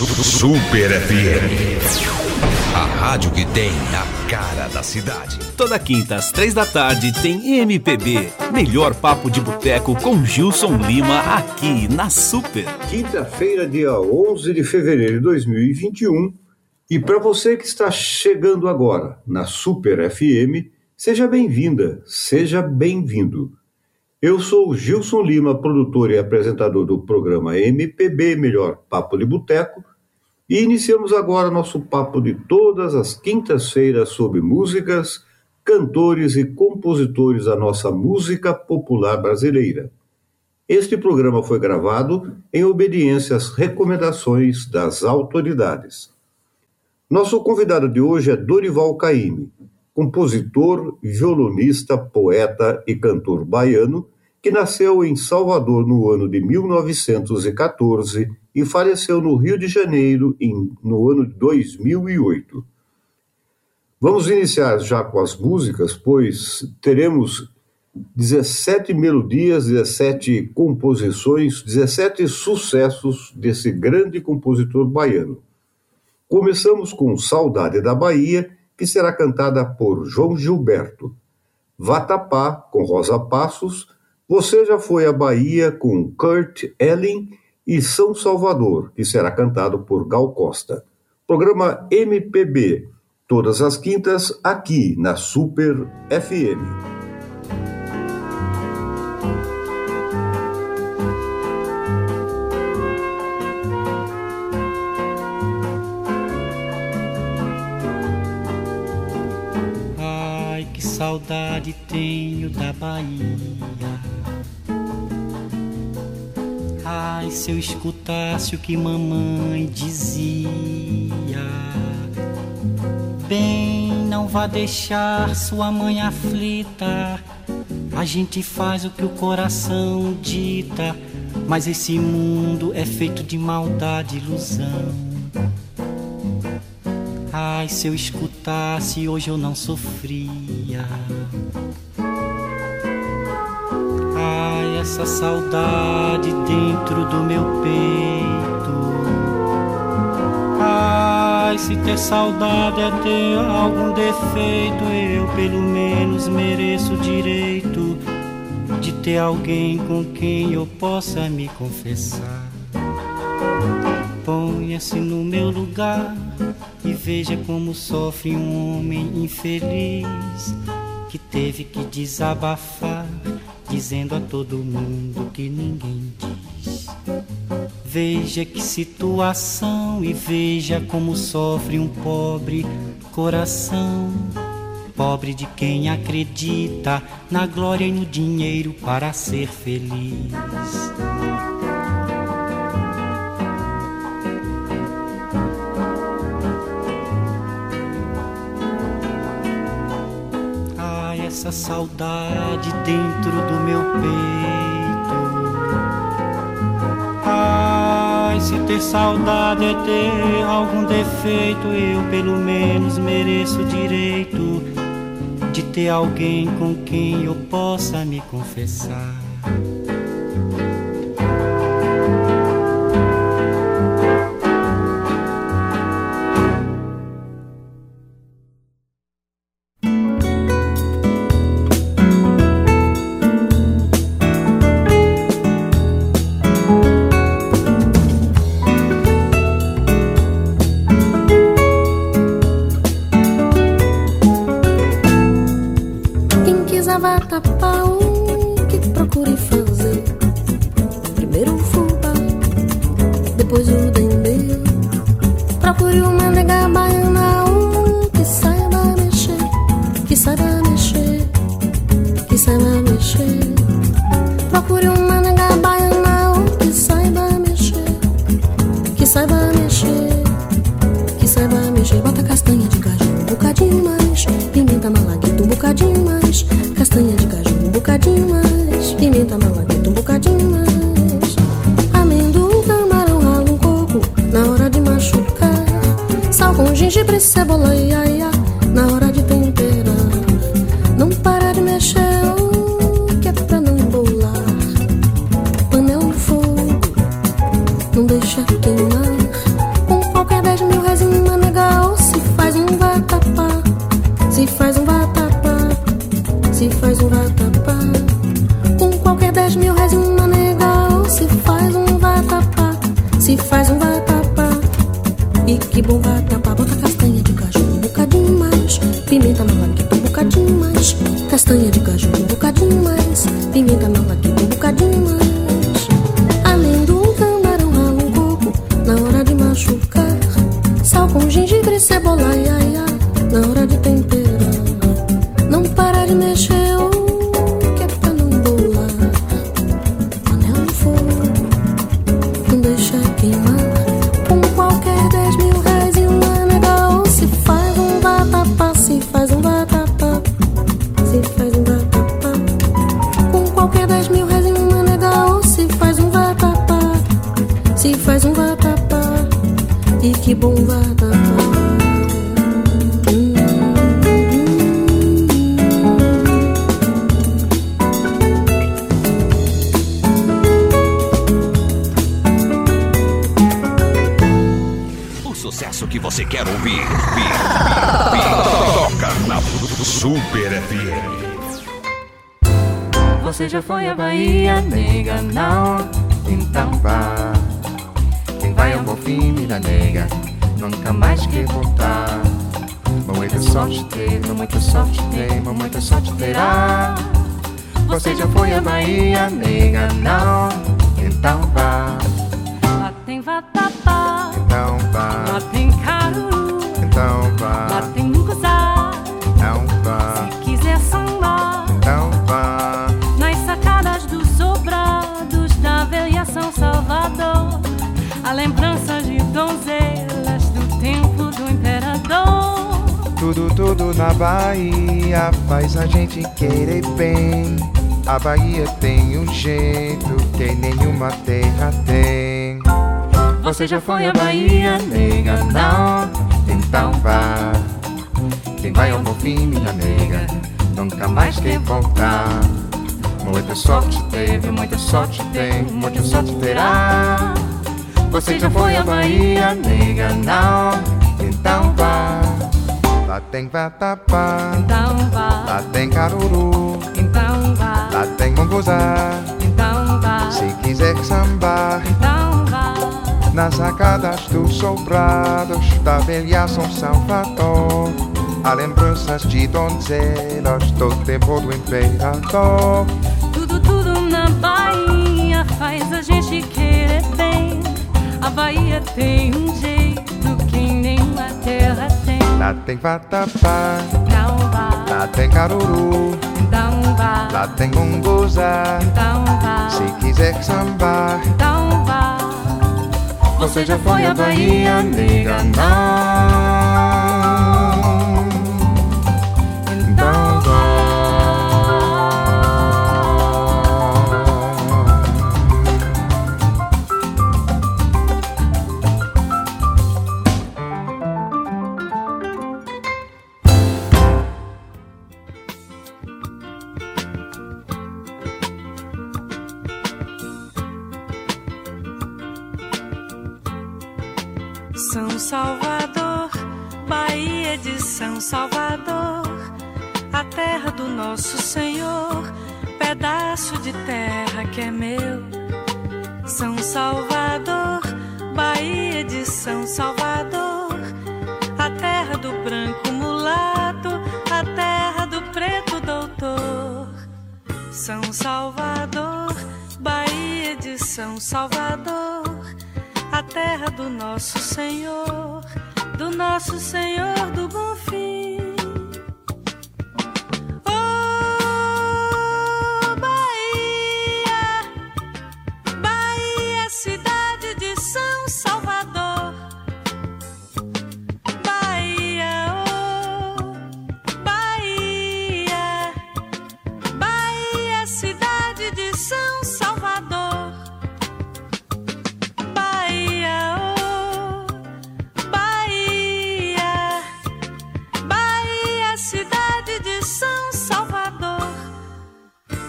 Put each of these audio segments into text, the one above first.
Super FM. A rádio que tem a cara da cidade. Toda quinta às três da tarde tem MPB. Melhor papo de boteco com Gilson Lima aqui na Super. Quinta-feira, dia 11 de fevereiro de 2021. E para você que está chegando agora na Super FM, seja bem-vinda, seja bem-vindo. Eu sou o Gilson Lima, produtor e apresentador do programa MPB Melhor Papo de Boteco, e iniciamos agora nosso papo de todas as quintas-feiras sobre músicas, cantores e compositores da nossa música popular brasileira. Este programa foi gravado em obediência às recomendações das autoridades. Nosso convidado de hoje é Dorival Caymmi, compositor, violonista, poeta e cantor baiano, que nasceu em Salvador no ano de 1914 e faleceu no Rio de Janeiro em, no ano de 2008. Vamos iniciar já com as músicas, pois teremos 17 melodias, 17 composições, 17 sucessos desse grande compositor baiano. Começamos com Saudade da Bahia, que será cantada por João Gilberto. Vatapá, com Rosa Passos. Você já foi à Bahia com Kurt Elling e São Salvador, que será cantado por Gal Costa. Programa MPB, todas as quintas, aqui na Super FM. saudade tenho da Bahia. Ai, se eu escutasse o que mamãe dizia. Bem, não vá deixar sua mãe aflita. A gente faz o que o coração dita, mas esse mundo é feito de maldade e ilusão. Ai, se eu escutasse, hoje eu não sofria. Essa saudade dentro do meu peito. Ai, se ter saudade é ter algum defeito, eu pelo menos mereço o direito de ter alguém com quem eu possa me confessar. Ponha-se no meu lugar e veja como sofre um homem infeliz que teve que desabafar, dizendo a todo mundo que ninguém diz. Veja que situação e veja como sofre um pobre coração. Pobre de quem acredita na glória e no dinheiro para ser feliz. Essa saudade dentro do meu peito. Ai, se ter saudade é ter algum defeito, eu pelo menos mereço o direito de ter alguém com quem eu possa me confessar. Já foi à Bahia, nega? Não, então vá. Quem vai ao Bonfim, da nega, nunca mais quer voltar. Muita sorte teve, muita sorte tem, muita sorte terá. Você já foi à Bahia, nega? Não, então vá. Na Bahia faz a gente querer bem. A Bahia tem um jeito que nenhuma terra tem. Você já foi à Bahia, nega? Não, então vá. Quem vai ao Bonfim, minha nega, nunca mais quer voltar. Muita sorte teve, muita sorte tem, muita sorte terá. Você já foi à Bahia, nega? Não, então vá. Lá tem vatapá, Então vá, lá tem caruru, então vá, lá tem munguzá. então vá, Se quiser sambar então vá. nas sacadas dos sobrados da velha São Salvador, há lembranças de donzelas do tempo do imperador. Tudo, tudo na Bahia faz a gente querer bem. A Bahia tem um jeito Lá tem vatapá, Então vá, lá tem caruru, então vá, lá tem munguzá. então vá, Se quiser sambar, então vá. você já foi à Bahia, nega? Não.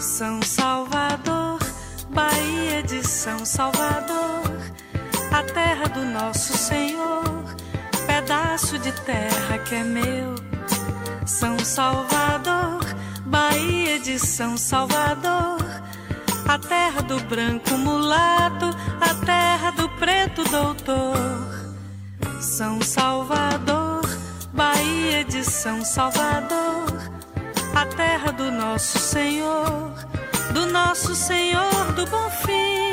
São Salvador, Bahia de São Salvador, a terra do nosso Senhor, pedaço de terra que é meu. São Salvador, Bahia de São Salvador, a terra do branco mulato, a terra do preto doutor. São Salvador, Bahia de São Salvador, a terra do nosso Senhor, do nosso Senhor do Bom Fim.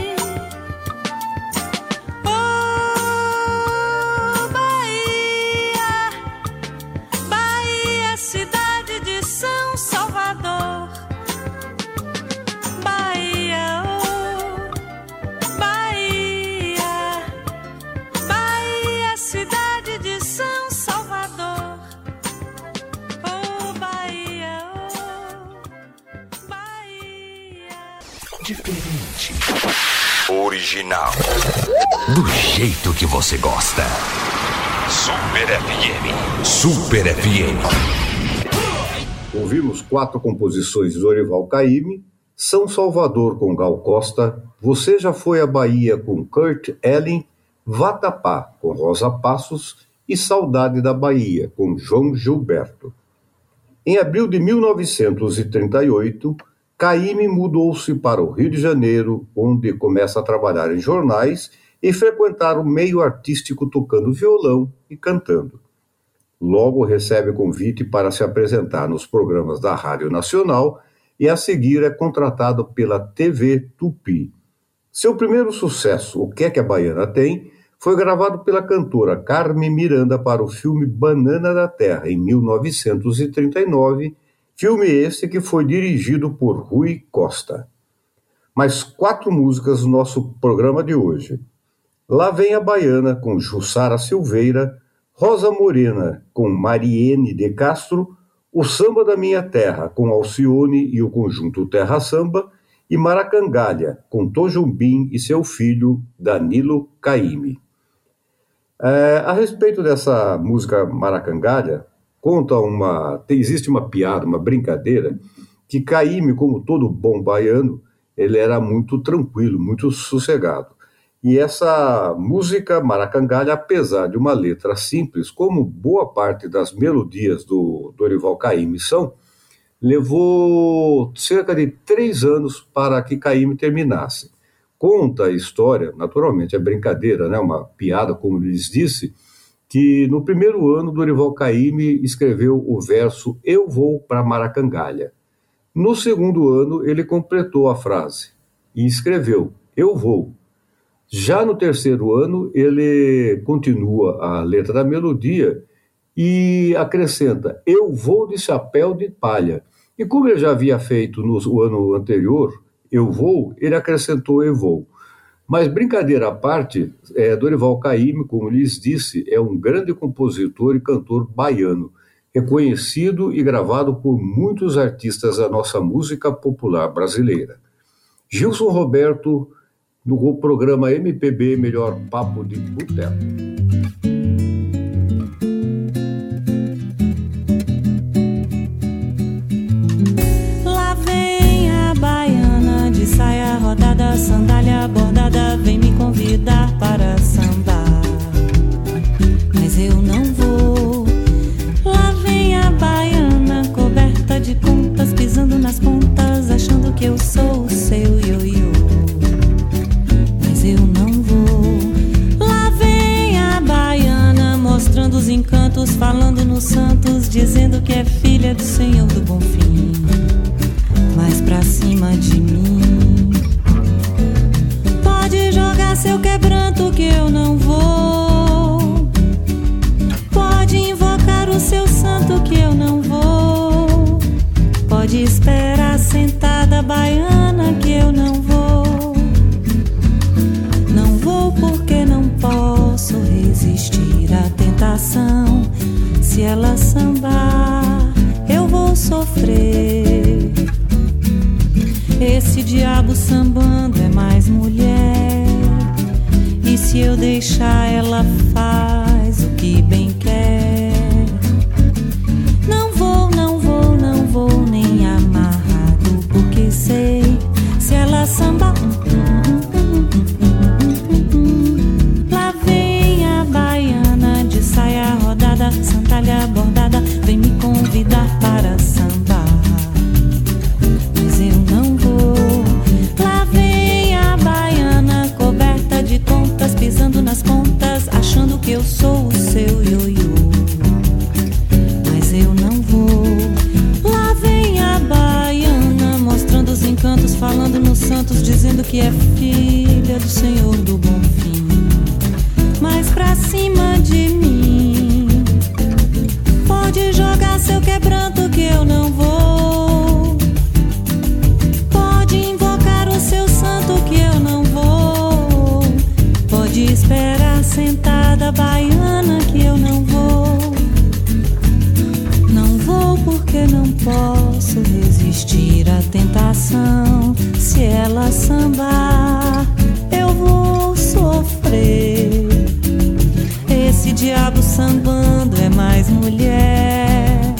Original. Do jeito que você gosta. Super FM. Super FM. Ouvimos quatro composições do Dorival Caymmi, São Salvador com Gal Costa, Você Já Foi à Bahia com Kurt Elling, Vatapá com Rosa Passos e Saudade da Bahia com João Gilberto. Em abril de 1938, Caymmi mudou-se para o Rio de Janeiro, onde começa a trabalhar em jornais e frequentar o meio artístico tocando violão e cantando. Logo recebe convite para se apresentar nos programas da Rádio Nacional e a seguir é contratado pela TV Tupi. Seu primeiro sucesso, O Que é que a Baiana Tem, foi gravado pela cantora Carmen Miranda para o filme Banana da Terra, em 1939, filme esse que foi dirigido por Rui Costa. Mais quatro músicas no nosso programa de hoje. Lá vem a Baiana, com Jussara Silveira, Rosa Morena, com Mariene de Castro, O Samba da Minha Terra, com Alcione e o conjunto Terra Samba, e Maracangalha, com Tojumbim e seu filho Danilo Caime. É, a respeito dessa música Maracangalha, conta uma. tem- existe uma piada, uma brincadeira, que Caime, como todo bom baiano, ele era muito tranquilo, muito sossegado. E essa música Maracangalha, apesar de uma letra simples, como boa parte das melodias do Dorival Caymmi são, levou cerca de três anos para que Caymmi terminasse. Conta a história, naturalmente é brincadeira, né? uma piada, como lhes disse, que no primeiro ano Dorival Caymmi escreveu o verso Eu vou para Maracangalha. No segundo ano ele completou a frase e escreveu Eu vou. Já no terceiro ano, ele continua a letra da melodia e acrescenta: Eu vou de chapéu de palha. E como ele já havia feito no ano anterior, Eu vou, ele acrescentou Eu vou. Mas brincadeira à parte, é, Dorival Caymmi, como lhes disse, é um grande compositor e cantor baiano, reconhecido e gravado por muitos artistas da nossa música popular brasileira. Gilson Roberto, no programa MPB Melhor Papo de Boteco. Lá vem a baiana de saia rodada, bordada, vem me convidar para sambar. Mas eu não vou. Lá vem a baiana coberta de contas, não posso resistir à tentação. Se ela sambar, eu vou sofrer. Esse diabo sambando é mais mulher.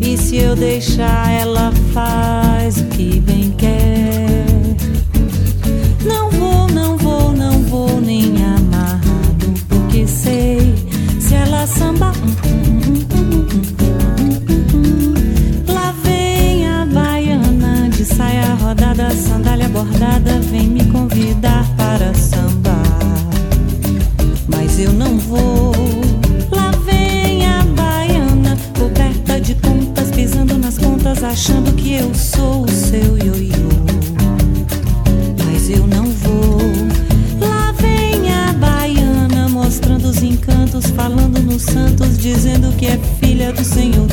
E se eu deixar, ela faz o que bem quer. Não vou, não vou, não vou nem amarrado, porque sei se ela sambar. eu sou o seu ioiô, mas eu não vou. Lá vem a baiana mostrando os encantos, falando nos santos, dizendo que é filha do Senhor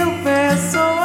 eu peço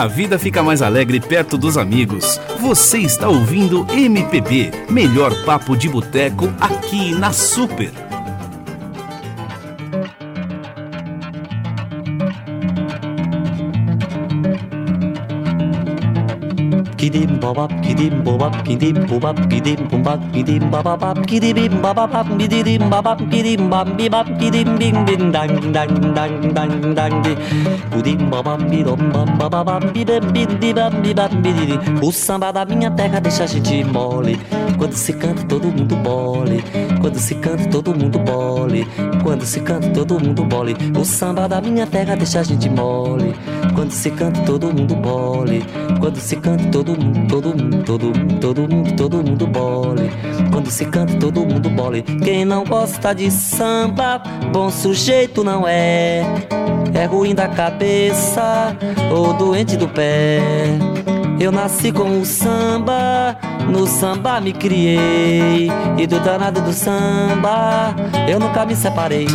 A vida fica mais alegre perto dos amigos. Você está ouvindo MPB, melhor papo de boteco aqui na Super. Kidim babap kidim bobap kidim bobap kidim bombap kidim babap kidim babap bidim babap kidim bam bibap kidim bing bing dang dang dang dang dang di. Kudim babap bidom bam babap bidem bim bibam bibam bidiri o samba da minha terra deixa a gente mole. Quando se canta todo mundo bole. Quando se canta todo mundo bole. Quando se canta todo mundo bole. O samba da minha terra deixa a gente mole. Quando se canta todo mundo bole. Quando se canta todo mundo, todo mundo, todo mundo, todo mundo, todo mundo bole. Quando se canta, todo mundo bole. Quem não gosta de samba, bom sujeito não é. É ruim da cabeça ou doente do pé. Eu nasci com o samba, no samba me criei. E do danado do samba, eu nunca me separei.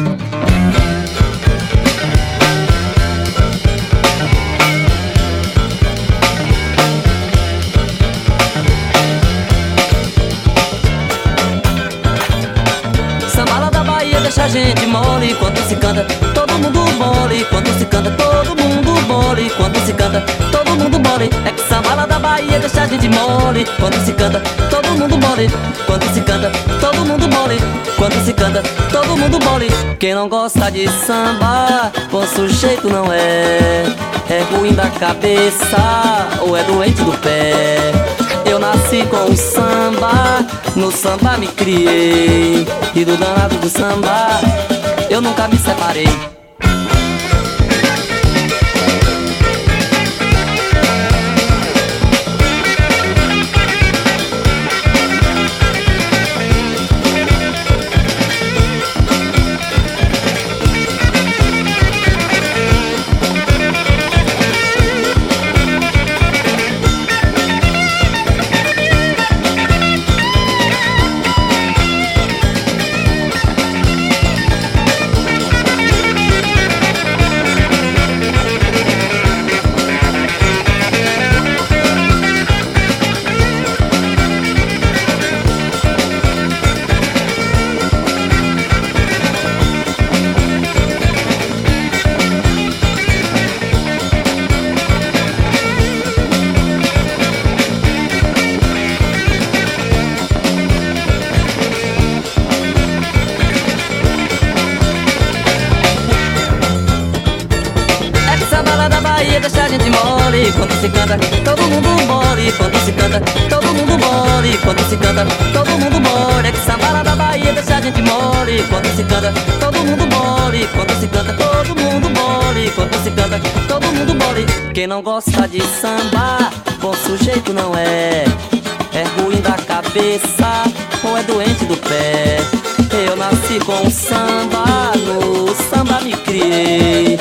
Gente mole quando se canta, todo mundo mole quando se canta, todo mundo mole quando se canta, todo mundo mole. É que samba da Bahia deixa a gente mole quando se canta, todo mundo mole quando se canta, todo mundo mole quando se canta, todo mundo mole. Quem não gosta de samba, bom sujeito não é, é ruim da cabeça ou é doente do pé. Nasci com o samba, no samba me criei. E do danado do samba, eu nunca me separei. Quem não gosta de samba, bom sujeito não é. É ruim da cabeça ou é doente do pé. Eu nasci com samba, no samba me criei.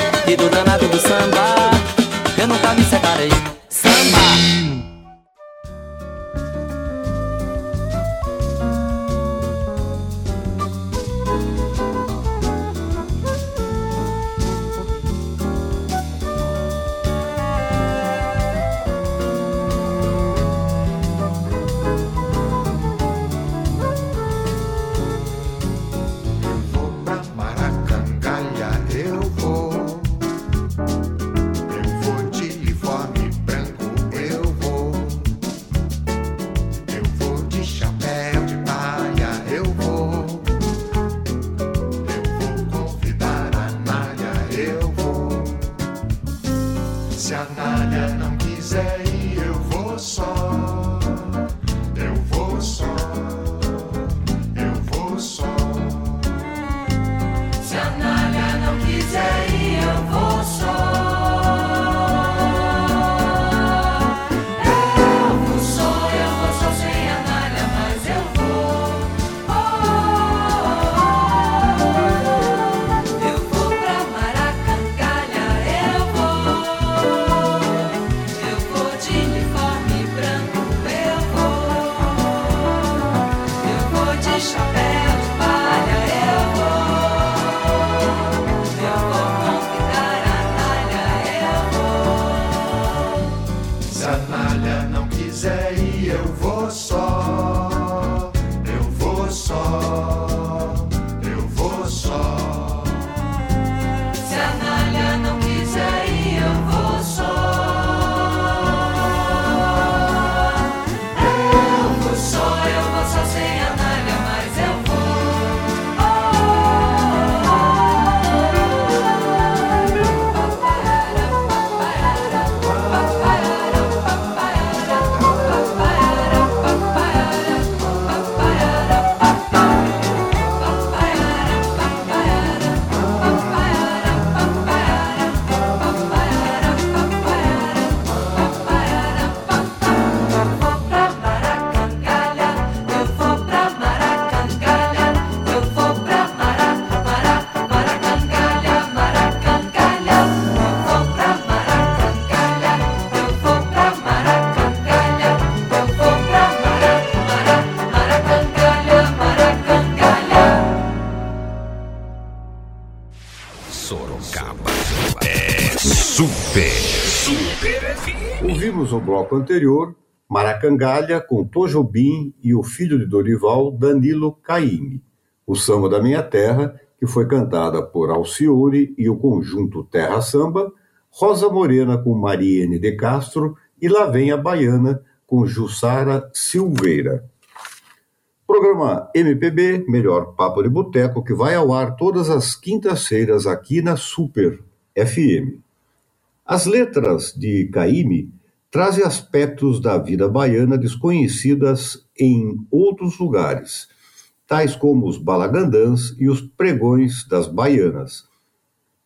Anterior Maracangalha com Tojobim e o filho de Dorival, Danilo Caime. O Samba da Minha Terra, que foi cantada por Alcione e o conjunto Terra Samba, Rosa Morena com Mariene de Castro e Lá Vem a Baiana com Jussara Silveira. Programa MPB, Melhor Papo de Boteco, que vai ao ar todas as quintas-feiras aqui na Super FM. As letras de Caíme trazem aspectos da vida baiana desconhecidas em outros lugares, tais como os balagandãs e os pregões das baianas.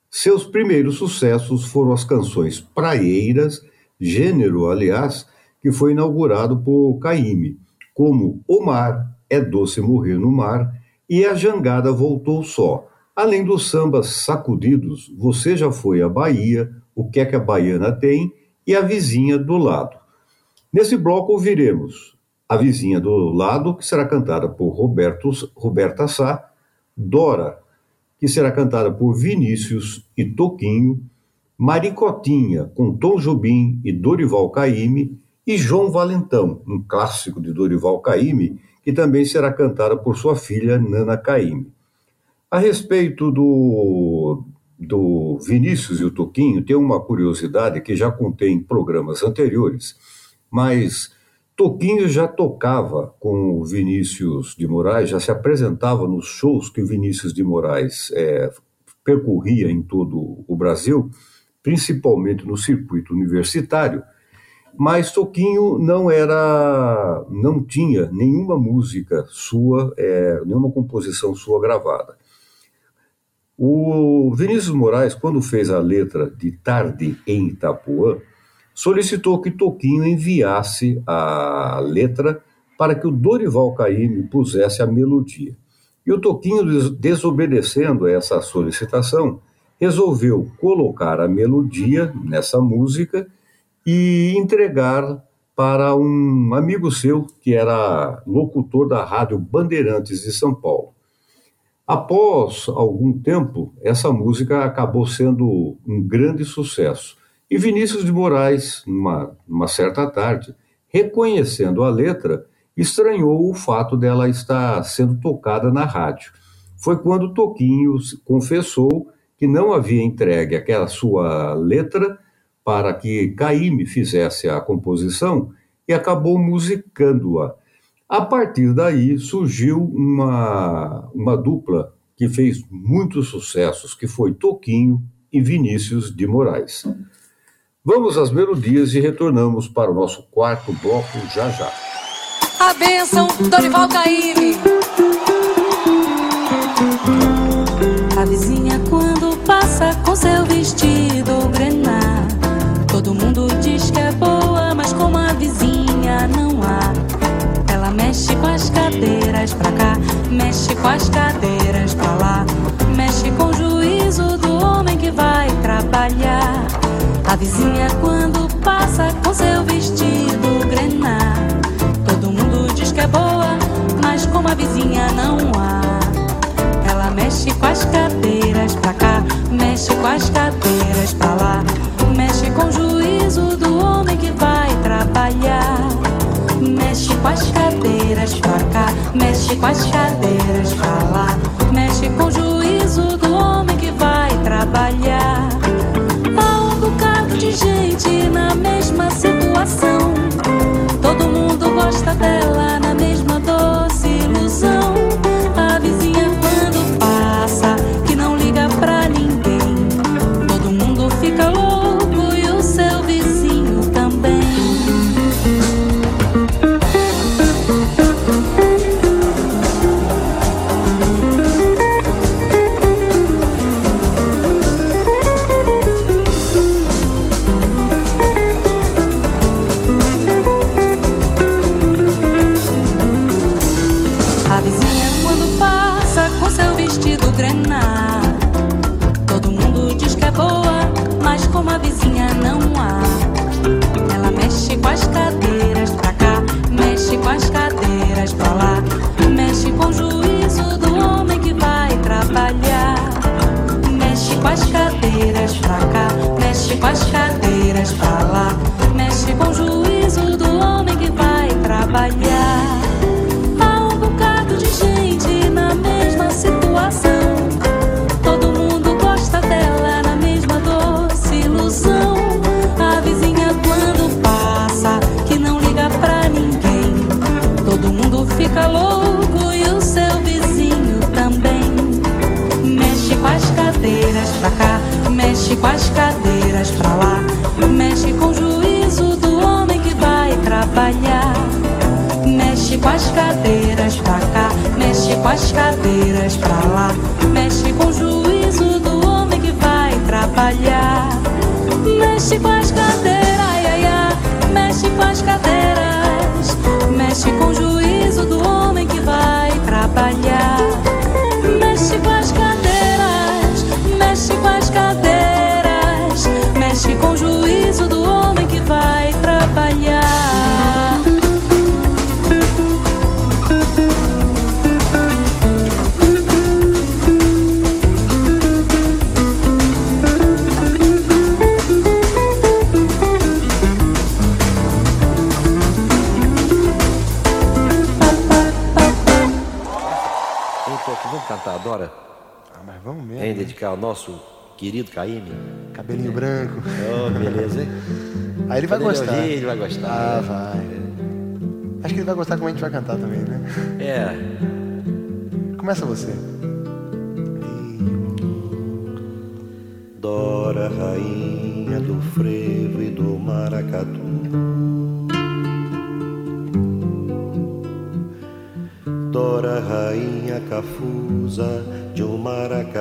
Seus primeiros sucessos foram as canções praieiras, gênero, aliás, que foi inaugurado por Caíme, como O Mar, É Doce Morrer no Mar e A Jangada Voltou Só, além dos sambas sacudidos Você Já Foi à Bahia, O Que É Que a Baiana Tem e A Vizinha do Lado. Nesse bloco ouviremos A Vizinha do Lado, que será cantada por Roberto, Roberta Sá, Dora, que será cantada por Vinícius e Toquinho, Maricotinha, com Tom Jobim e Dorival Caymmi, e João Valentão, um clássico de Dorival Caymmi, que também será cantada por sua filha Nana Caymmi. A respeito do, do Vinícius e o Toquinho, tem uma curiosidade que já contei em programas anteriores, mas Toquinho já tocava com o Vinícius de Moraes, já se apresentava nos shows que o Vinícius de Moraes é, percorria em todo o Brasil, principalmente no circuito universitário, mas Toquinho não era, não tinha nenhuma música sua, é, nenhuma composição sua gravada. O Vinícius Moraes, quando fez a letra de Tarde em Itapuã, solicitou que Toquinho enviasse a letra para que o Dorival Caymmi pusesse a melodia. E o Toquinho, desobedecendo a essa solicitação, resolveu colocar a melodia nessa música e entregar para um amigo seu que era locutor da Rádio Bandeirantes de São Paulo. Após algum tempo, essa música acabou sendo um grande sucesso. E Vinícius de Moraes, numa, numa certa tarde, reconhecendo a letra, estranhou o fato dela estar sendo tocada na rádio. Foi quando Toquinho confessou que não havia entregue aquela sua letra para que Caíme fizesse a composição e acabou musicando-a. A partir daí surgiu uma, uma dupla que fez muitos sucessos, que foi Toquinho e Vinícius de Moraes. Vamos às melodias e retornamos para o nosso quarto bloco já já. A bênção, Dorival Caymmi. A vizinha quando passa com seu vestido com as cadeiras pra lá, mexe com o juízo do homem que vai trabalhar. A vizinha quando passa com seu vestido grená. Todo mundo diz que é boa, mas como a vizinha não há. Ela mexe com as cadeiras pra cá, mexe com as cadeiras pra lá, mexe com o juízo do homem que vai trabalhar. Mexe com as cadeiras pra cá, mexe com as cadeiras lá, mexe com o juízo do homem que vai trabalhar. Há um bocado de gente na mesma situação. Todo mundo gosta dela na as I querido Caíme. Cabelinho branco. Oh, beleza, hein? Aí ele vai gostar. Ouvir, ele vai gostar. Ah, vai. Acho que ele vai gostar como a gente vai cantar também, né? É. Começa você. Dora, rainha do frevo e do maracatu. Dora, rainha cafusa de um maracatu.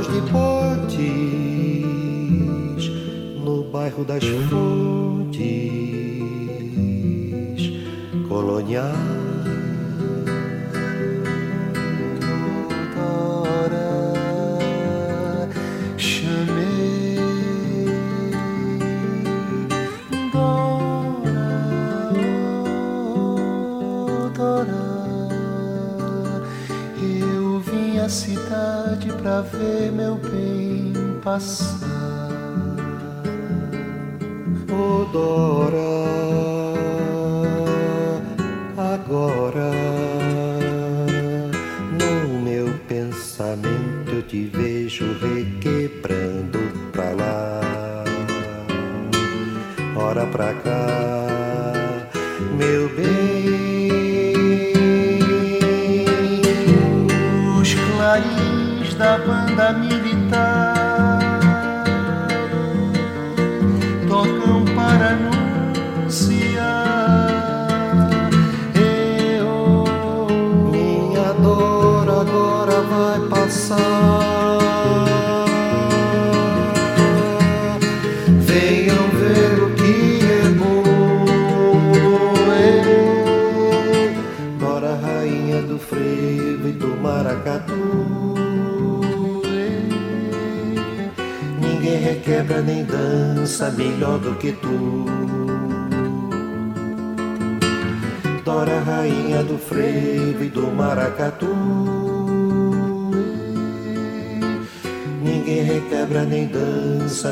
laços de potes, no bairro das Fontes colonial. ver meu bem passar.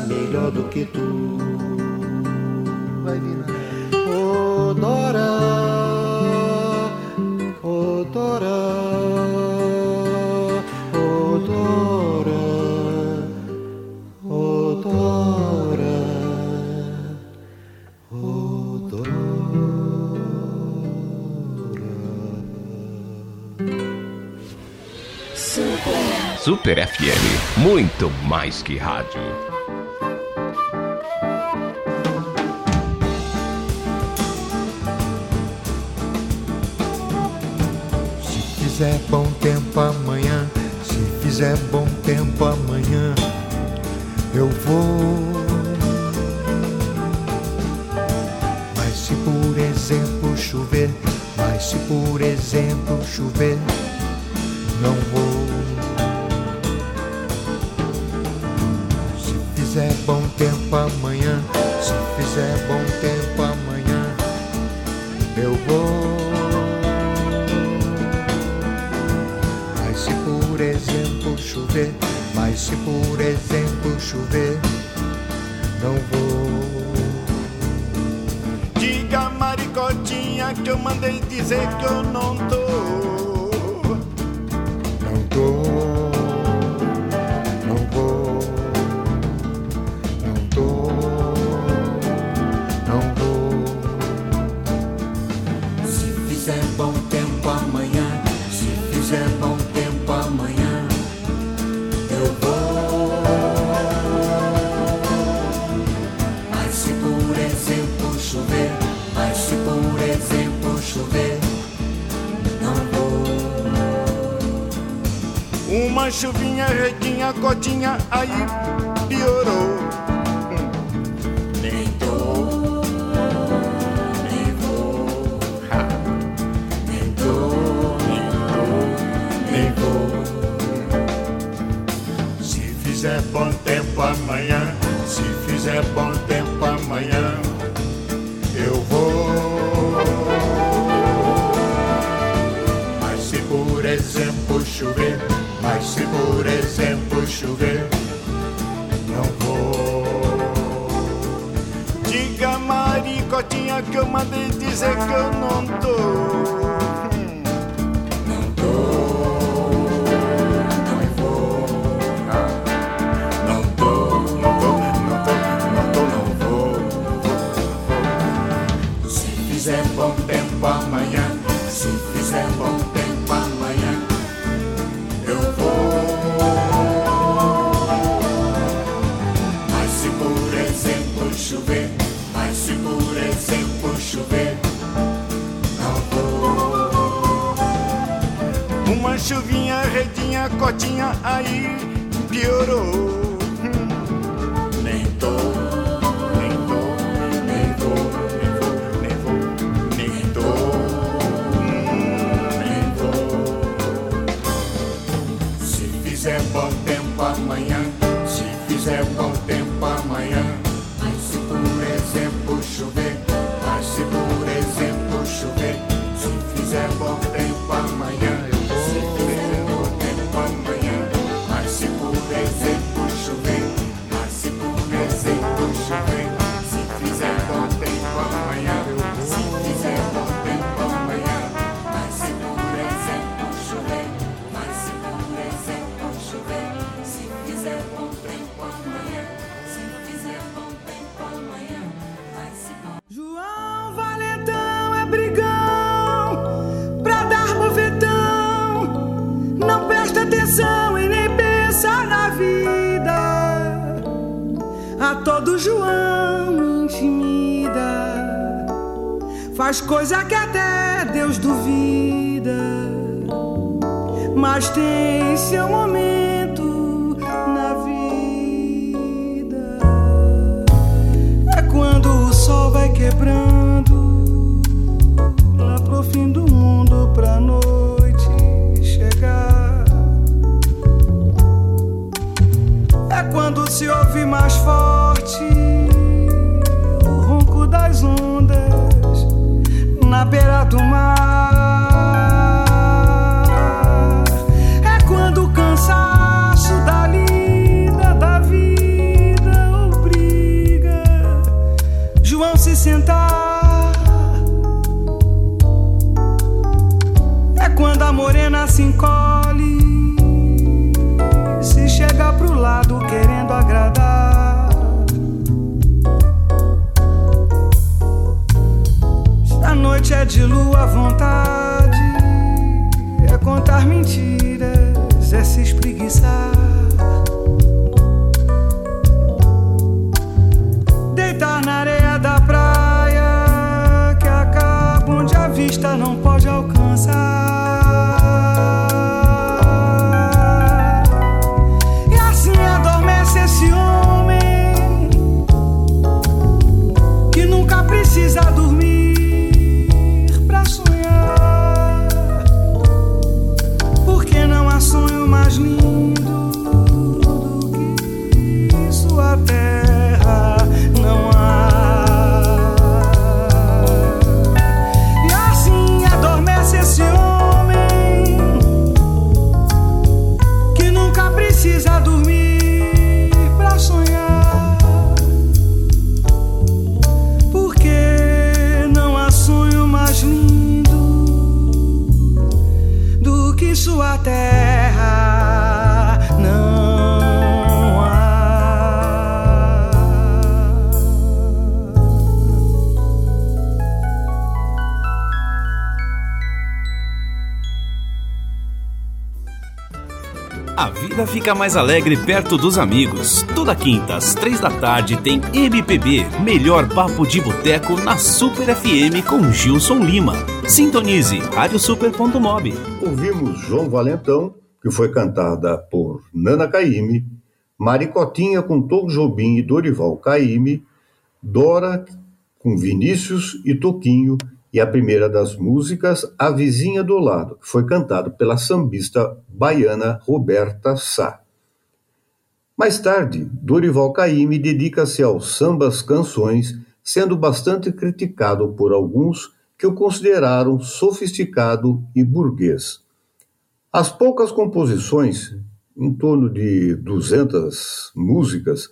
melhor do que tu. Vai vir, Odora, odora, odora, odora, odora. Super. Super FM, muito mais que rádio. fizer bom tempo amanhã, se fizer bom tempo amanhã, eu vou. Mas se por exemplo chover, mas se por exemplo chover, fizer bom tempo amanhã, eu vou. Mas se por exemplo chover, mas se por exemplo chover, não vou. Diga maricotinha que eu mandei dizer que eu não tô. Chuvinha, redinha, cotinha, aí piorou. João intimida. Faz coisa que até Deus duvida. Mas tem seu momento na vida. É quando o sol vai quebrando lá pro fim do mundo pra noite chegar. É quando se ouve mais forte o ronco das ondas na beira do mar. Contar mentiras, é se espreguiçar. Deitar na areia da praia que acaba onde a vista não pode alcançar. Vida fica mais alegre perto dos amigos. Toda quinta, às três da tarde, tem MPB, melhor papo de boteco na Super FM com Gilson Lima. Sintonize radiosuper.mob. Ouvimos João Valentão que foi cantada por Nana Caymmi, Maricotinha com Tom Jobim e Dorival Caymmi, Dora com Vinícius e Toquinho e a primeira das músicas A Vizinha do Lado, que foi cantado pela sambista baiana Roberta Sá. Mais tarde, Dorival Caymmi dedica-se aos sambas canções, sendo bastante criticado por alguns que o consideraram sofisticado e burguês. As poucas composições, em torno de 200 músicas,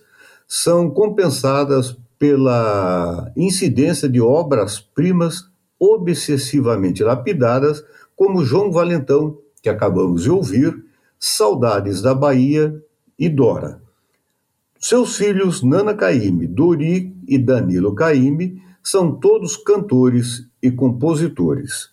são compensadas pela incidência de obras-primas obsessivamente lapidadas, como João Valentão, que acabamos de ouvir, Saudades da Bahia e Dora. Seus filhos Nana Caymmi, Dori e Danilo Caymmi são todos cantores e compositores.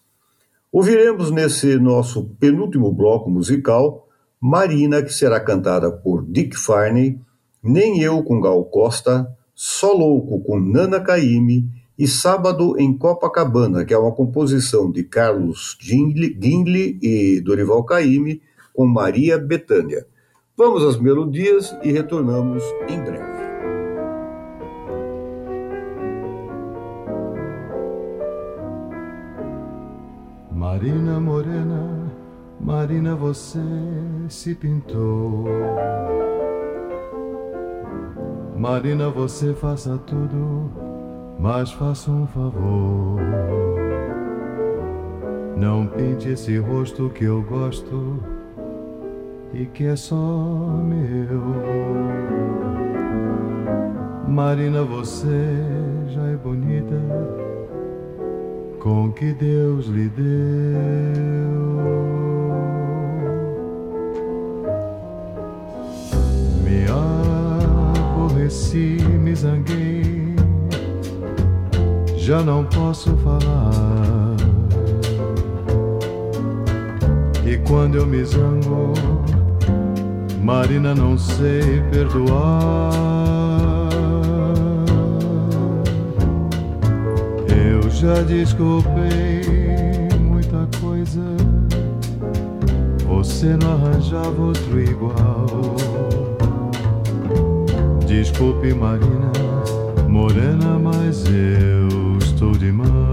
Ouviremos nesse nosso penúltimo bloco musical Marina, que será cantada por Dick Farney, Nem Eu com Gal Costa, Só Louco com Nana Caymmi e Sábado em Copacabana, que é uma composição de Carlos Gindley e Dorival Caymmi com Maria Bethânia. Vamos às melodias e retornamos em breve. Marina Morena, Marina, você se pintou. Marina, você faça tudo, mas faça um favor. Não pinte esse rosto que eu gosto e que é só meu. Marina, você já é bonita com que Deus lhe deu. Me aborreci, me zanguei, já não posso falar. E quando eu me zango, Marina, não sei perdoar. Já desculpei muita coisa, você não arranjava outro igual. Desculpe, Marina, morena, mas eu estou de mão.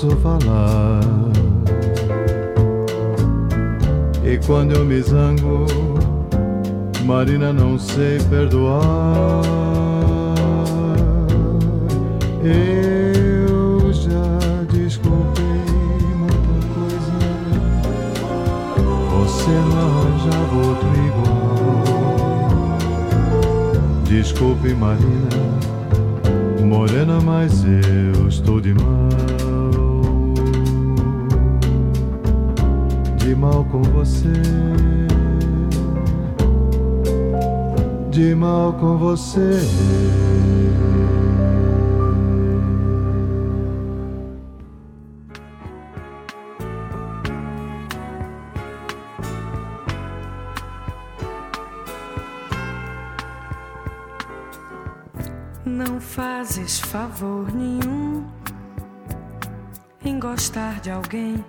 Posso falar. E quando eu me zango, Marina, não sei perdoar. Eu já desculpei muita coisa. Você não arranjava outro igual. Desculpe, Marina, morena, mas eu estou de com você, de mal com você. Não fazes favor nenhum em gostar de alguém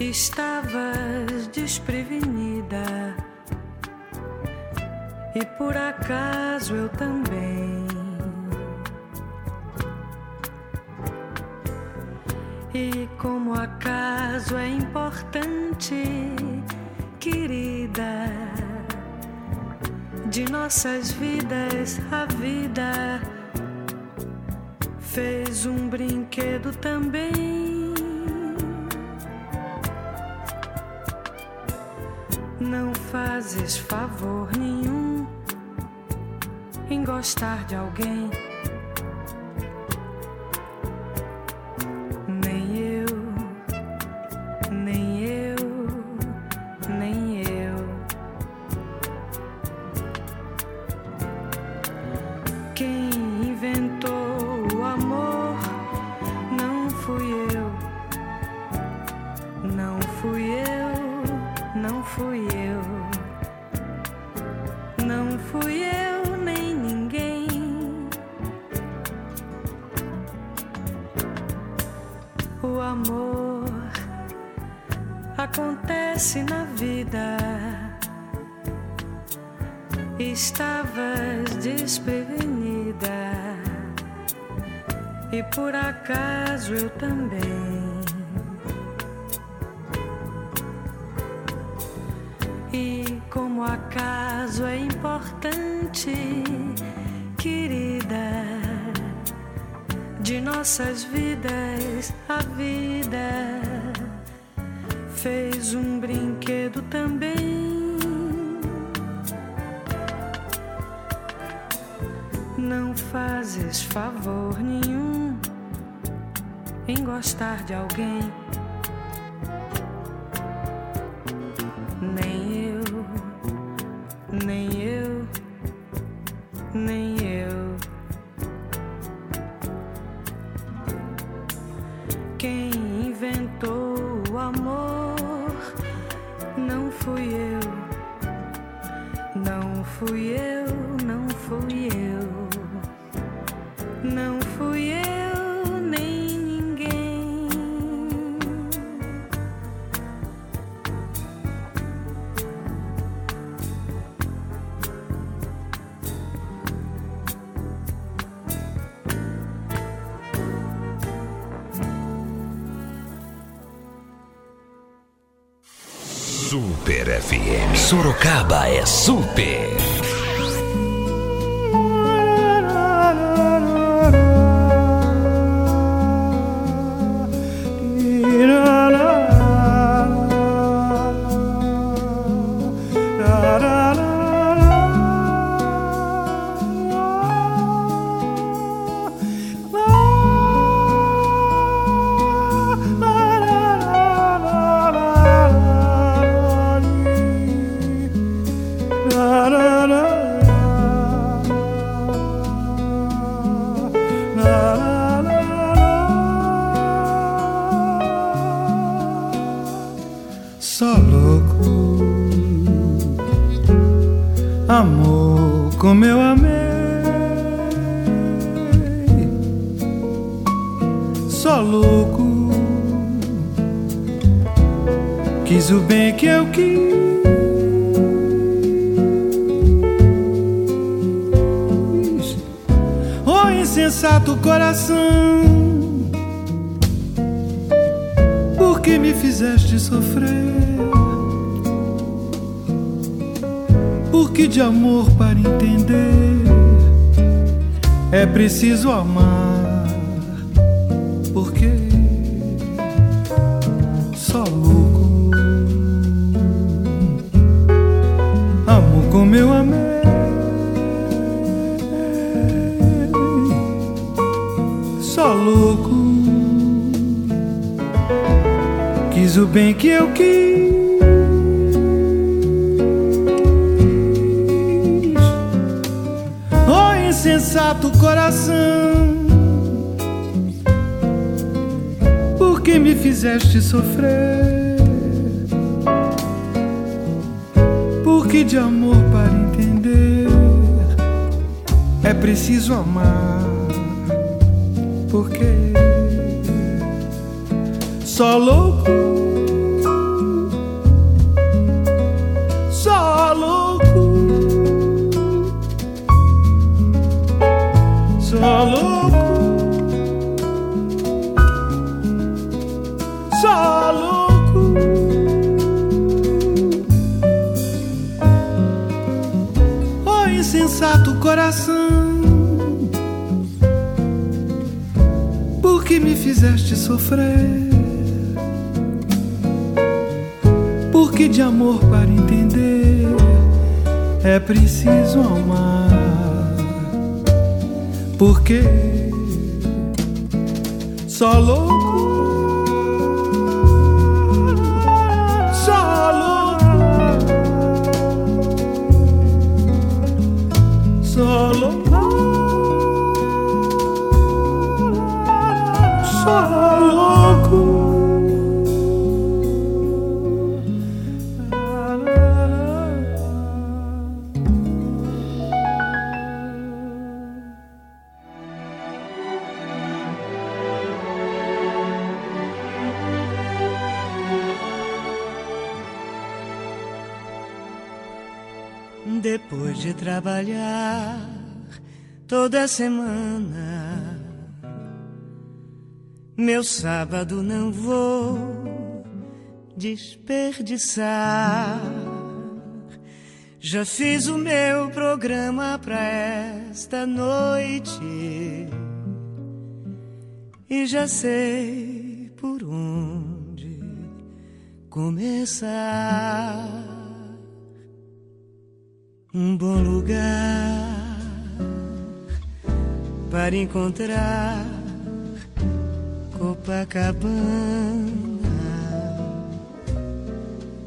Estavas desprevenida e por acaso eu também. E como acaso é importante, querida, de nossas vidas a vida fez um brinquedo também. fazes favor nenhum em gostar de alguém. alguém Sorocaba é super. coração. Por que me fizeste sofrer? Por que de amor para entender é preciso amar? o bem que eu quis. Oh, insensato coração, por que me fizeste sofrer? Por que de amor para entender é preciso amar? Porque? Só louco fizeste sofrer? Porque de amor para entender é preciso amar. Porque só louco. Depois de trabalhar toda semana, meu sábado não vou desperdiçar. Já fiz o meu programa pra esta noite e já sei por onde começar. Um bom lugar para encontrar Copacabana,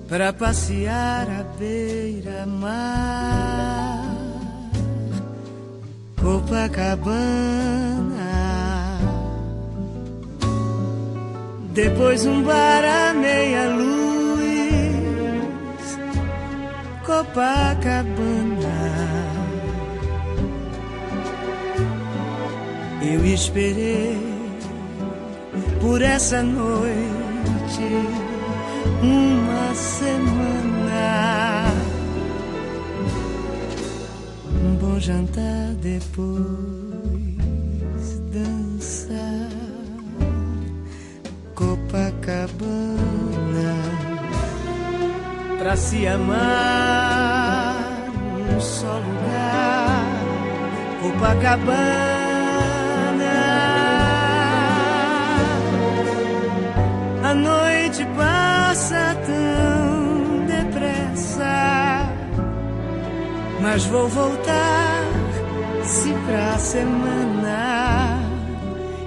para passear à beira-mar. Copacabana, depois um bar à meia-luz. Copacabana. Eu esperei por essa noite uma semana. Um bom jantar depois dançar Copacabana pra se amar num só lugar. Copacabana. Mas vou voltar se pra semana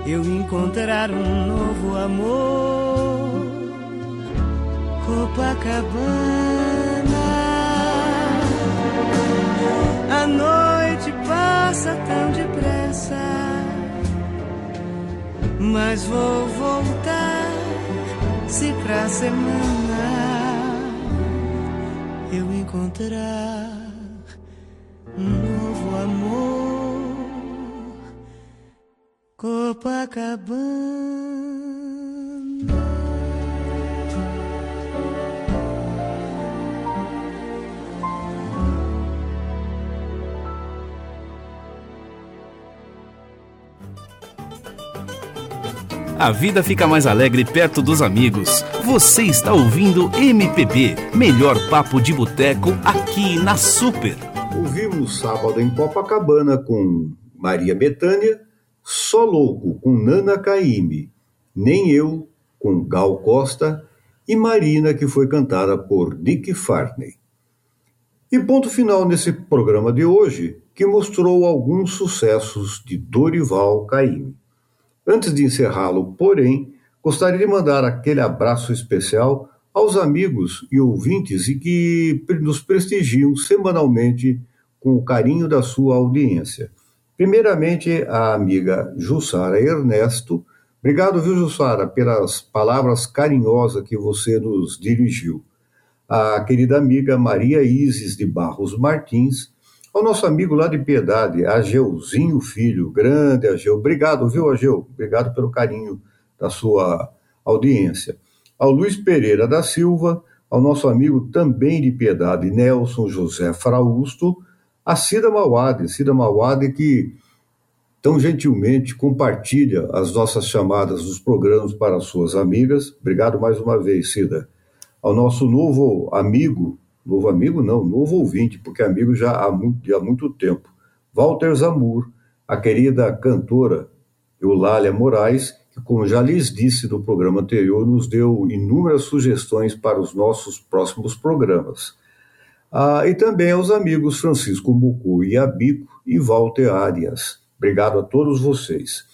eu encontrar um novo amor. Copacabana. A noite passa tão depressa, mas vou voltar se pra semana eu encontrar Copacabana. A vida fica mais alegre perto dos amigos. Você está ouvindo MPB, melhor papo de boteco aqui na Super. Ouvimos sábado em Copacabana com Maria Bethânia, Só Louco com Nana Caymmi, Nem Eu com Gal Costa e Marina, que foi cantada por Dick Farney. E ponto final nesse programa de hoje, que mostrou alguns sucessos de Dorival Caymmi. Antes de encerrá-lo, porém, gostaria de mandar aquele abraço especial aos amigos e ouvintes e que nos prestigiam semanalmente com o carinho da sua audiência. Primeiramente, a amiga Jussara Ernesto, Obrigado, viu, Jussara, pelas palavras carinhosas que você nos dirigiu. A querida amiga Maria Isis de Barros Martins, ao nosso amigo lá de Piedade, Ageuzinho Filho, grande Ageu. Obrigado, viu, Ageu? Obrigado pelo carinho da sua audiência. Ao Luiz Pereira da Silva, ao nosso amigo também de Piedade, Nelson José Frausto, a Cida Mauade, Cida Mauade que tão gentilmente compartilha as nossas chamadas dos programas para suas amigas. Obrigado mais uma vez, Cida. Ao nosso novo amigo, novo amigo não, novo ouvinte, porque amigo já há muito, há muito tempo, Walter Zamur, a querida cantora Eulália Moraes, que, como já lhes disse no programa anterior, nos deu inúmeras sugestões para os nossos próximos programas. Ah, e também aos amigos Francisco Mucu e Abico e Walter Arias. Obrigado a todos vocês.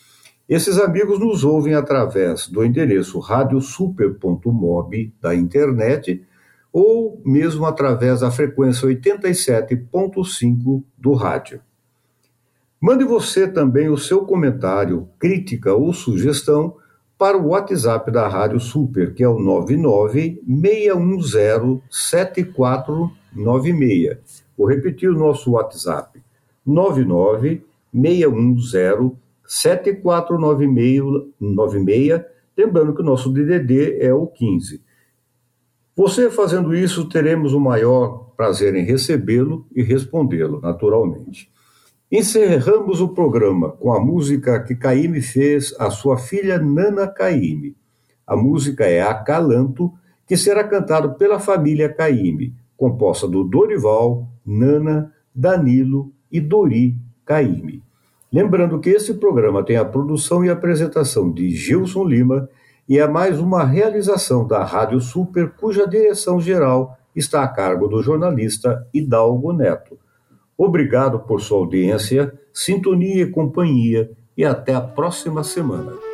Esses amigos nos ouvem através do endereço radiosuper.mob da internet ou mesmo através da frequência 87.5 do rádio. Mande você também o seu comentário, crítica ou sugestão para o WhatsApp da Rádio Super, que é o 996107496. Vou repetir o nosso WhatsApp: 99 610 7496, lembrando que o nosso DDD é o 15. Você fazendo isso, teremos o maior prazer em recebê-lo e respondê-lo, naturalmente. Encerramos o programa com a música que Caíme fez à sua filha Nana Caíme. A música é Acalanto, que será cantado pela família Caíme, composta do Dorival, Nana, Danilo e Dori Caime. Lembrando que esse programa tem a produção e apresentação de Gilson Lima e é mais uma realização da Rádio Super, cuja direção geral está a cargo do jornalista Hidalgo Neto. Obrigado por sua audiência, sintonia e companhia e até a próxima semana.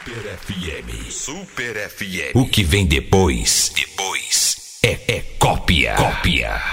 Super FM. Super FM. O que vem depois, depois é, é cópia. Cópia.